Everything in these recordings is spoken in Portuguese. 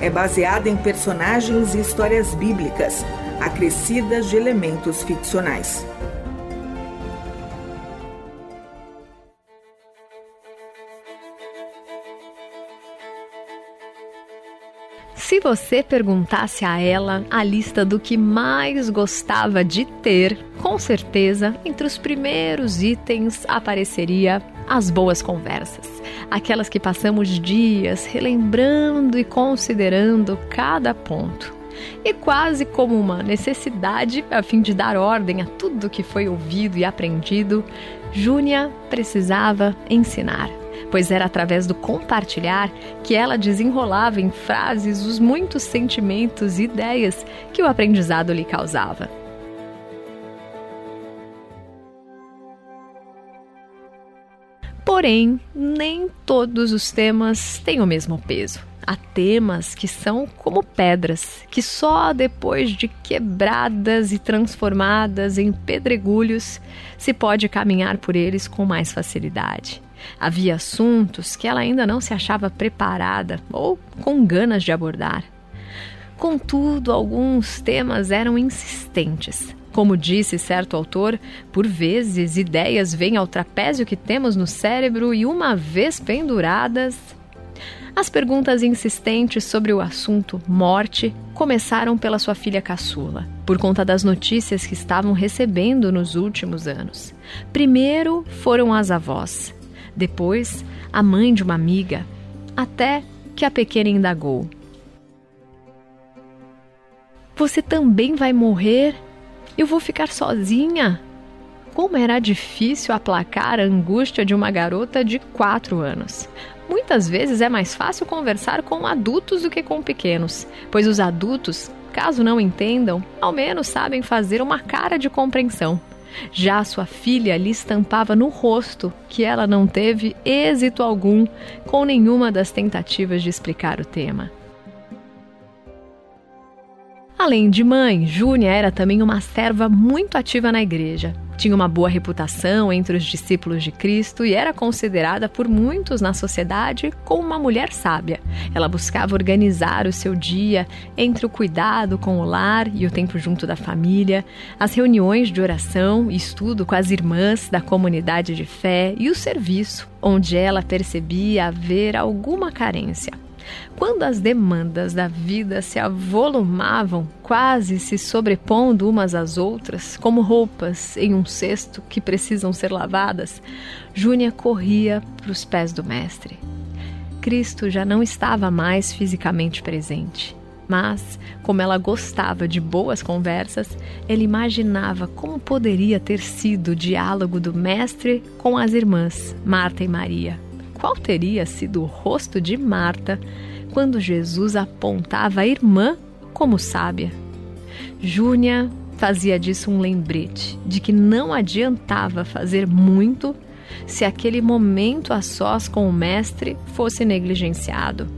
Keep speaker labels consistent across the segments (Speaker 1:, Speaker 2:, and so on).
Speaker 1: é baseada em personagens e histórias bíblicas, acrescidas de elementos ficcionais.
Speaker 2: Se você perguntasse a ela a lista do que mais gostava de ter, com certeza entre os primeiros itens apareceria as boas conversas, aquelas que passamos dias relembrando e considerando cada ponto. E quase como uma necessidade, a fim de dar ordem a tudo que foi ouvido e aprendido, Júnia precisava ensinar pois era através do compartilhar que ela desenrolava em frases os muitos sentimentos e ideias que o aprendizado lhe causava. Porém, nem todos os temas têm o mesmo peso. Há temas que são como pedras, que só depois de quebradas e transformadas em pedregulhos se pode caminhar por eles com mais facilidade. Havia assuntos que ela ainda não se achava preparada ou com ganas de abordar. Contudo, alguns temas eram insistentes. Como disse certo autor, por vezes ideias vêm ao trapézio que temos no cérebro e, uma vez penduradas. As perguntas insistentes sobre o assunto morte começaram pela sua filha caçula, por conta das notícias que estavam recebendo nos últimos anos. Primeiro foram as avós, depois, a mãe de uma amiga, até que a pequena indagou: Você também vai morrer? Eu vou ficar sozinha? Como era difícil aplacar a angústia de uma garota de quatro anos. Muitas vezes é mais fácil conversar com adultos do que com pequenos, pois os adultos, caso não entendam, ao menos sabem fazer uma cara de compreensão. Já sua filha lhe estampava no rosto que ela não teve êxito algum com nenhuma das tentativas de explicar o tema. Além de mãe, Júnia era também uma serva muito ativa na igreja. Tinha uma boa reputação entre os discípulos de Cristo e era considerada por muitos na sociedade como uma mulher sábia. Ela buscava organizar o seu dia entre o cuidado com o lar e o tempo junto da família, as reuniões de oração e estudo com as irmãs da comunidade de fé e o serviço, onde ela percebia haver alguma carência. Quando as demandas da vida se avolumavam, quase se sobrepondo umas às outras, como roupas em um cesto que precisam ser lavadas, Júnia corria para os pés do Mestre. Cristo já não estava mais fisicamente presente. Mas, como ela gostava de boas conversas, ele imaginava como poderia ter sido o diálogo do Mestre com as irmãs, Marta e Maria qual teria sido o rosto de Marta quando Jesus apontava a irmã como sábia. Júnia fazia disso um lembrete de que não adiantava fazer muito se aquele momento a sós com o Mestre fosse negligenciado.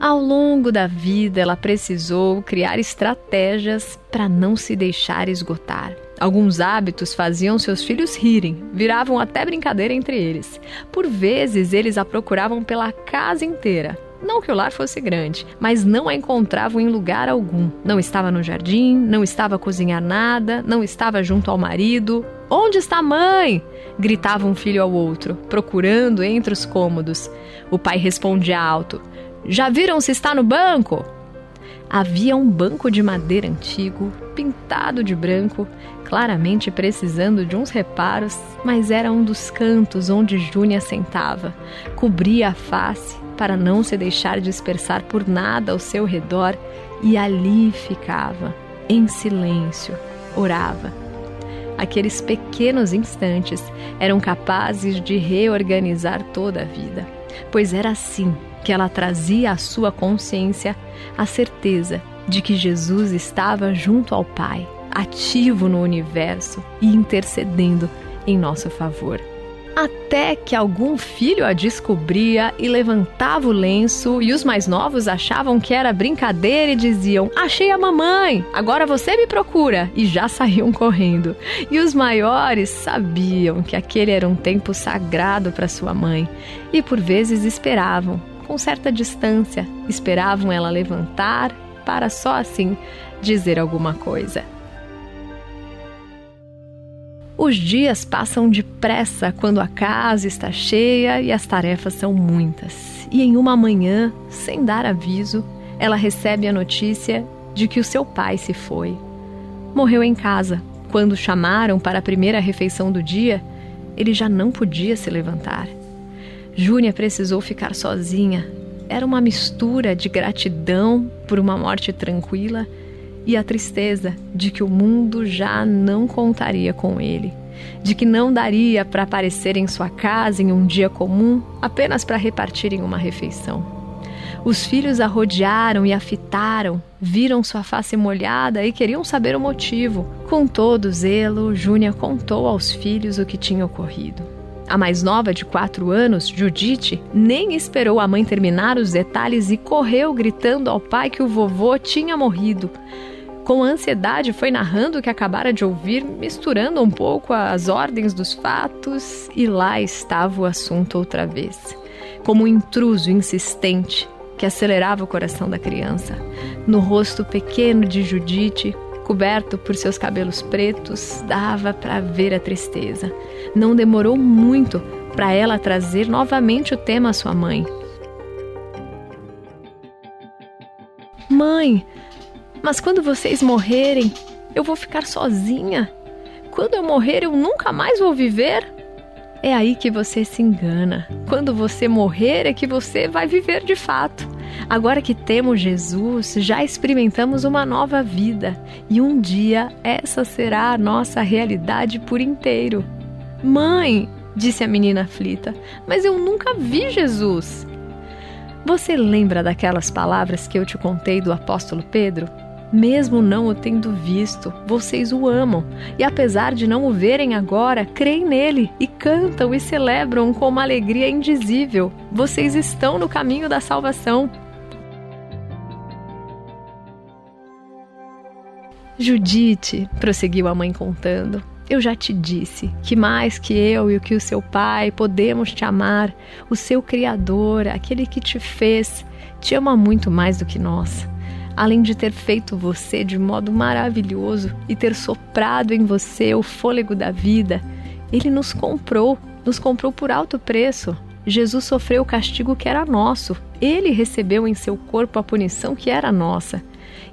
Speaker 2: Ao longo da vida, ela precisou criar estratégias para não se deixar esgotar. Alguns hábitos faziam seus filhos rirem, viravam até brincadeira entre eles. Por vezes, eles a procuravam pela casa inteira. Não que o lar fosse grande, mas não a encontravam em lugar algum. Não estava no jardim, não estava a cozinhar nada, não estava junto ao marido. Onde está a mãe? gritava um filho ao outro, procurando entre os cômodos. O pai respondia alto: Já viram se está no banco? Havia um banco de madeira antigo, pintado de branco, claramente precisando de uns reparos, mas era um dos cantos onde Júnia sentava. Cobria a face para não se deixar dispersar por nada ao seu redor e ali ficava, em silêncio, orava. Aqueles pequenos instantes eram capazes de reorganizar toda a vida, pois era assim que ela trazia à sua consciência a certeza de que Jesus estava junto ao Pai, ativo no universo e intercedendo em nosso favor até que algum filho a descobria e levantava o lenço, e os mais novos achavam que era brincadeira e diziam: Achei a mamãe, agora você me procura, e já saíam correndo. E os maiores sabiam que aquele era um tempo sagrado para sua mãe e por vezes esperavam, com certa distância, esperavam ela levantar para só assim dizer alguma coisa. Os dias passam depressa quando a casa está cheia e as tarefas são muitas. E em uma manhã, sem dar aviso, ela recebe a notícia de que o seu pai se foi. Morreu em casa. Quando chamaram para a primeira refeição do dia, ele já não podia se levantar. Júnia precisou ficar sozinha. Era uma mistura de gratidão por uma morte tranquila e a tristeza de que o mundo já não contaria com ele, de que não daria para aparecer em sua casa em um dia comum apenas para repartirem uma refeição. Os filhos a rodearam e a fitaram, viram sua face molhada e queriam saber o motivo. Com todo zelo, Júnia contou aos filhos o que tinha ocorrido. A mais nova, de quatro anos, Judite, nem esperou a mãe terminar os detalhes e correu gritando ao pai que o vovô tinha morrido. Com ansiedade, foi narrando o que acabara de ouvir, misturando um pouco as ordens dos fatos, e lá estava o assunto outra vez, como um intruso insistente que acelerava o coração da criança. No rosto pequeno de Judite, coberto por seus cabelos pretos, dava para ver a tristeza. Não demorou muito para ela trazer novamente o tema à sua mãe. Mãe, mas quando vocês morrerem, eu vou ficar sozinha. Quando eu morrer, eu nunca mais vou viver. É aí que você se engana. Quando você morrer, é que você vai viver de fato. Agora que temos Jesus, já experimentamos uma nova vida e um dia essa será a nossa realidade por inteiro. Mãe, disse a menina aflita, mas eu nunca vi Jesus. Você lembra daquelas palavras que eu te contei do apóstolo Pedro? Mesmo não o tendo visto, vocês o amam, e apesar de não o verem agora, creem nele e cantam e celebram com uma alegria indizível. Vocês estão no caminho da salvação. Judite, prosseguiu a mãe contando, eu já te disse que mais que eu e o que o seu pai podemos te amar, o seu Criador, aquele que te fez, te ama muito mais do que nós além de ter feito você de modo maravilhoso e ter soprado em você o fôlego da vida, ele nos comprou, nos comprou por alto preço. Jesus sofreu o castigo que era nosso, ele recebeu em seu corpo a punição que era nossa.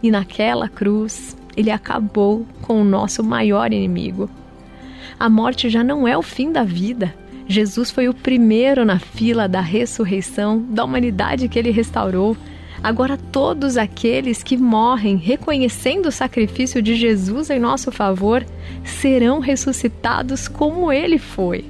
Speaker 2: E naquela cruz, ele acabou com o nosso maior inimigo. A morte já não é o fim da vida. Jesus foi o primeiro na fila da ressurreição da humanidade que ele restaurou Agora, todos aqueles que morrem reconhecendo o sacrifício de Jesus em nosso favor serão ressuscitados como ele foi.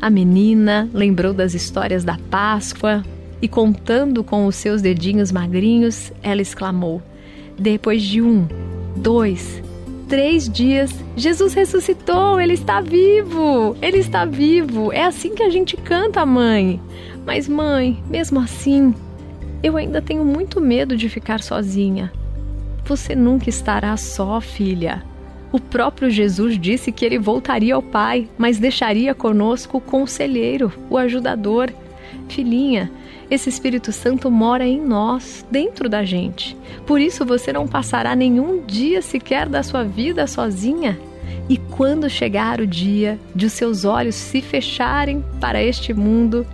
Speaker 2: A menina lembrou das histórias da Páscoa e, contando com os seus dedinhos magrinhos, ela exclamou: Depois de um, dois, três dias, Jesus ressuscitou, ele está vivo, ele está vivo. É assim que a gente canta, mãe. Mas, mãe, mesmo assim, eu ainda tenho muito medo de ficar sozinha. Você nunca estará só, filha. O próprio Jesus disse que ele voltaria ao Pai, mas deixaria conosco o conselheiro, o ajudador. Filhinha, esse Espírito Santo mora em nós, dentro da gente. Por isso você não passará nenhum dia sequer da sua vida sozinha. E quando chegar o dia de os seus olhos se fecharem para este mundo,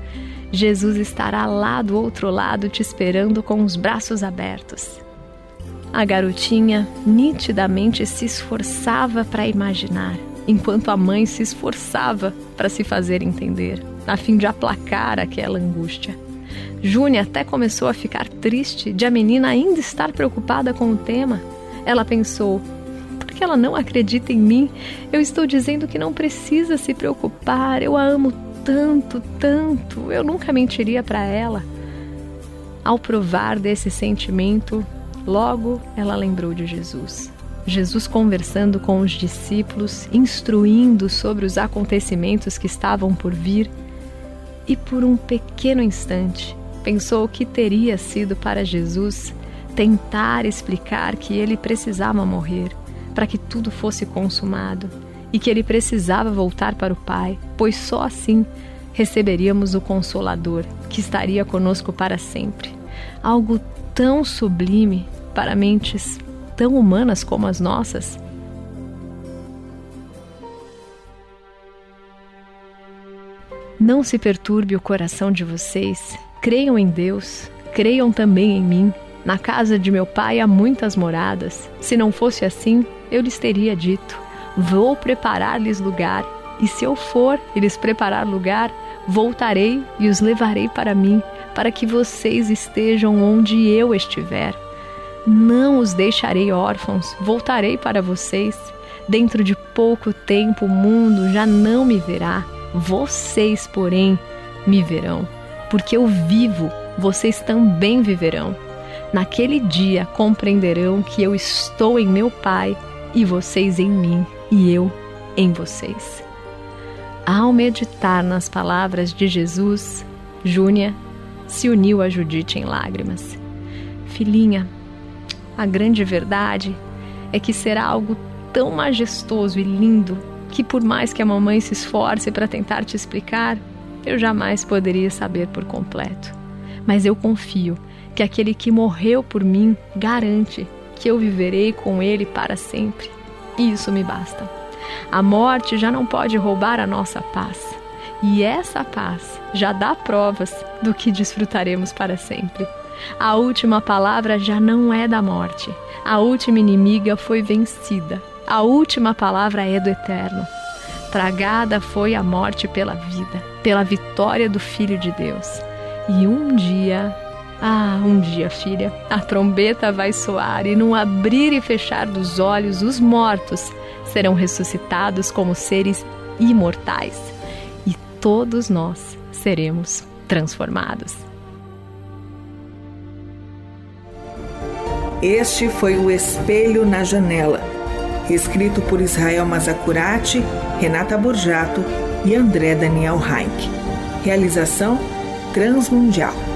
Speaker 2: Jesus estará lá do outro lado te esperando com os braços abertos. A garotinha nitidamente se esforçava para imaginar, enquanto a mãe se esforçava para se fazer entender, a fim de aplacar aquela angústia. Júnia até começou a ficar triste de a menina ainda estar preocupada com o tema. Ela pensou: por que ela não acredita em mim? Eu estou dizendo que não precisa se preocupar, eu a amo tanto, tanto, eu nunca mentiria para ela. Ao provar desse sentimento, logo ela lembrou de Jesus. Jesus conversando com os discípulos, instruindo sobre os acontecimentos que estavam por vir, e por um pequeno instante pensou que teria sido para Jesus tentar explicar que ele precisava morrer para que tudo fosse consumado e que ele precisava voltar para o Pai, pois só assim receberíamos o Consolador que estaria conosco para sempre. Algo tão sublime para mentes tão humanas como as nossas. Não se perturbe o coração de vocês. Creiam em Deus, creiam também em mim. Na casa de meu pai há muitas moradas. Se não fosse assim, eu lhes teria dito: Vou preparar-lhes lugar. E se eu for e lhes preparar lugar, voltarei e os levarei para mim, para que vocês estejam onde eu estiver. Não os deixarei órfãos, voltarei para vocês. Dentro de pouco tempo o mundo já não me verá, vocês, porém, me verão. Porque eu vivo, vocês também viverão. Naquele dia compreenderão que eu estou em meu Pai e vocês em mim e eu em vocês. Ao meditar nas palavras de Jesus, Júnia se uniu a Judite em lágrimas. Filhinha, a grande verdade é que será algo tão majestoso e lindo que, por mais que a mamãe se esforce para tentar te explicar, eu jamais poderia saber por completo. Mas eu confio que aquele que morreu por mim garante que eu viverei com ele para sempre. E isso me basta. A morte já não pode roubar a nossa paz. E essa paz já dá provas do que desfrutaremos para sempre. A última palavra já não é da morte. A última inimiga foi vencida. A última palavra é do eterno. Tragada foi a morte pela vida, pela vitória do Filho de Deus. E um dia, ah, um dia, filha, a trombeta vai soar e num abrir e fechar dos olhos, os mortos serão ressuscitados como seres imortais e todos nós seremos transformados.
Speaker 1: Este foi o Espelho na Janela, escrito por Israel Mazacurati, Renata Borjato e André Daniel Heinck. Realização Transmundial.